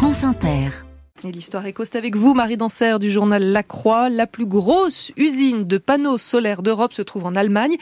France Inter. Et l'histoire coste avec vous, Marie Danser du journal La Croix. La plus grosse usine de panneaux solaires d'Europe se trouve en Allemagne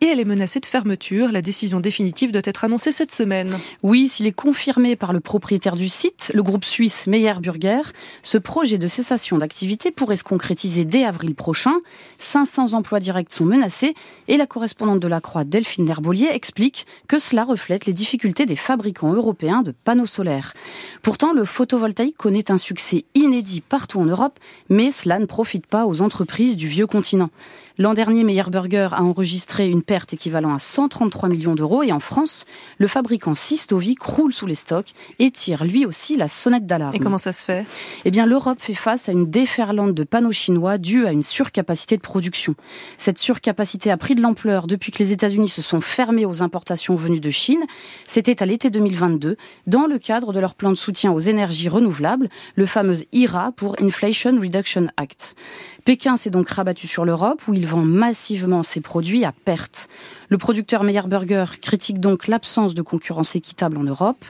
et elle est menacée de fermeture. La décision définitive doit être annoncée cette semaine. Oui, s'il est confirmé par le propriétaire du site, le groupe suisse Meyer Burger, ce projet de cessation d'activité pourrait se concrétiser dès avril prochain. 500 emplois directs sont menacés et la correspondante de La Croix, Delphine Herbolier, explique que cela reflète les difficultés des fabricants européens de panneaux solaires. Pourtant, le photovoltaïque connaît un succès c'est inédit partout en Europe, mais cela ne profite pas aux entreprises du vieux continent. L'an dernier, Meyer Burger a enregistré une perte équivalent à 133 millions d'euros et en France, le fabricant Sistovi croule sous les stocks et tire lui aussi la sonnette d'alarme. Et comment ça se fait? Eh bien, l'Europe fait face à une déferlante de panneaux chinois due à une surcapacité de production. Cette surcapacité a pris de l'ampleur depuis que les États-Unis se sont fermés aux importations venues de Chine. C'était à l'été 2022, dans le cadre de leur plan de soutien aux énergies renouvelables, le fameux IRA pour Inflation Reduction Act. Pékin s'est donc rabattu sur l'Europe où il vend massivement ses produits à perte. Le producteur Meyer Burger critique donc l'absence de concurrence équitable en Europe,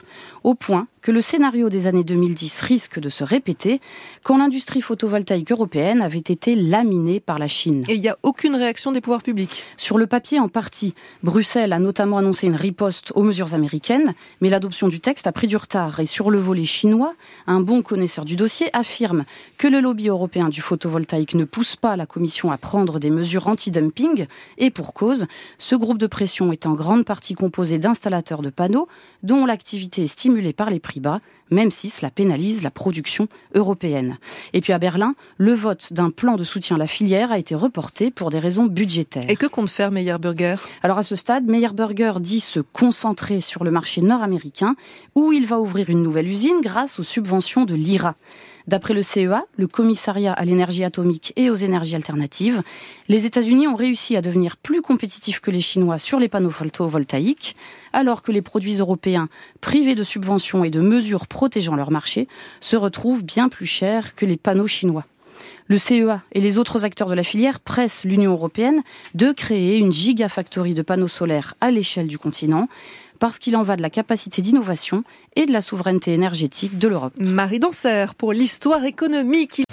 au point que le scénario des années 2010 risque de se répéter quand l'industrie photovoltaïque européenne avait été laminée par la Chine. Et il n'y a aucune réaction des pouvoirs publics Sur le papier, en partie. Bruxelles a notamment annoncé une riposte aux mesures américaines, mais l'adoption du texte a pris du retard. Et sur le volet chinois, un bon connaisseur du dossier affirme que le lobby européen du photovoltaïque ne pousse pas la Commission à prendre des mesures anti-dumping, et pour cause, ce groupe de pression est en grande partie composé d'installateurs de panneaux dont l'activité est stimulée par les prix bas, même si cela pénalise la production européenne. Et puis à Berlin, le vote d'un plan de soutien à la filière a été reporté pour des raisons budgétaires. Et que compte faire Meyer Burger Alors à ce stade, Meyer Burger dit se concentrer sur le marché nord-américain où il va ouvrir une nouvelle usine grâce aux subventions de l'IRA. D'après le CEA, le commissariat à l'énergie atomique et aux énergies alternatives, les États-Unis ont réussi à devenir plus compétitifs que les Chinois sur les panneaux photovoltaïques, alors que les produits européens, privés de subventions et de mesures protégeant leur marché, se retrouvent bien plus chers que les panneaux chinois. Le CEA et les autres acteurs de la filière pressent l'Union européenne de créer une gigafactory de panneaux solaires à l'échelle du continent parce qu'il en va de la capacité d'innovation et de la souveraineté énergétique de l'Europe. Marie Danser pour l'histoire économique.